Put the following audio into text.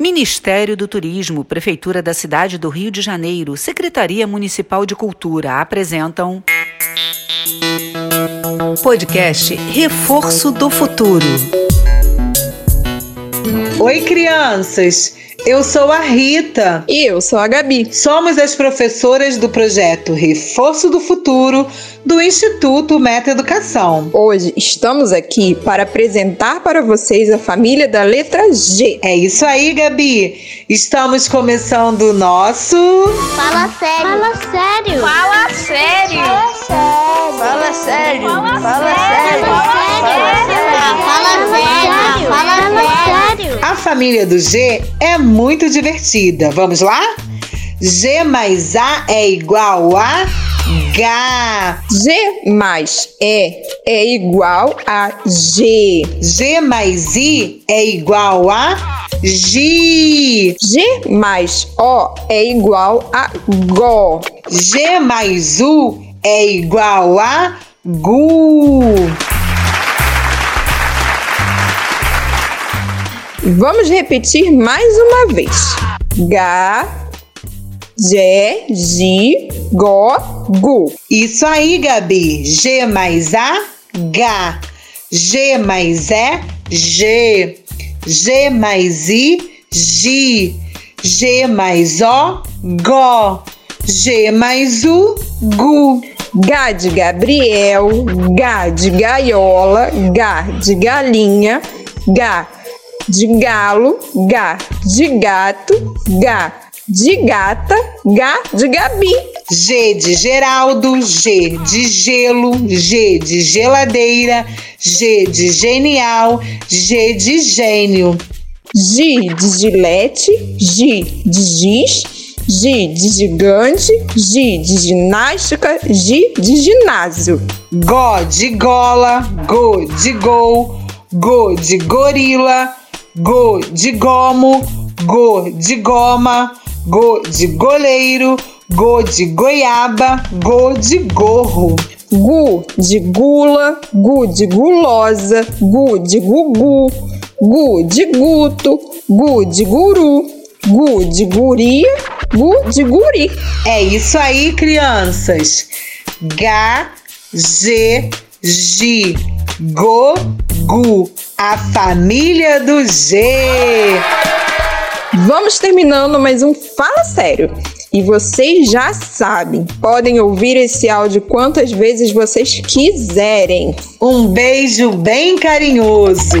Ministério do Turismo, Prefeitura da Cidade do Rio de Janeiro, Secretaria Municipal de Cultura apresentam. Podcast Reforço do Futuro. Oi, crianças! Eu sou a Rita. E eu sou a Gabi. Somos as professoras do projeto Reforço do Futuro do Instituto Meta Educação. Hoje estamos aqui para apresentar para vocês a família da letra G. É isso aí, Gabi. Estamos começando o nosso. Fala sério. Fala sério. Fala família do G é muito divertida. Vamos lá? G mais A é igual a H. G mais E é igual a G. G mais I é igual a G. G mais O é igual a Go. G mais U é igual a Gu. Vamos repetir mais uma vez. G, G, G, Go, Gu. Isso aí, Gabi. G mais A, H. G mais E, G. G mais I, Gi. G mais O, Go. G mais U, Gu. G de Gabriel, G de gaiola, G de galinha, G de galo, G de gato, G de gata, G de Gabi. G de Geraldo, G de gelo, G de geladeira, G de genial, G de gênio. G de gilete, G de giz, G de gigante, G de ginástica, G de ginásio. Go de gola, Go de gol, Go de gorila, Go de gomo, Go de goma, Go de goleiro, Go de goiaba, Go de gorro. Gu de gula, Gu de gulosa, Gu de gugu, Gu de guto, Gu de guru, Gu de guria, Gu de guri. É isso aí, crianças. G, G, G, Go, Gu. A família do G. Vamos terminando mais um Fala Sério. E vocês já sabem, podem ouvir esse áudio quantas vezes vocês quiserem. Um beijo bem carinhoso.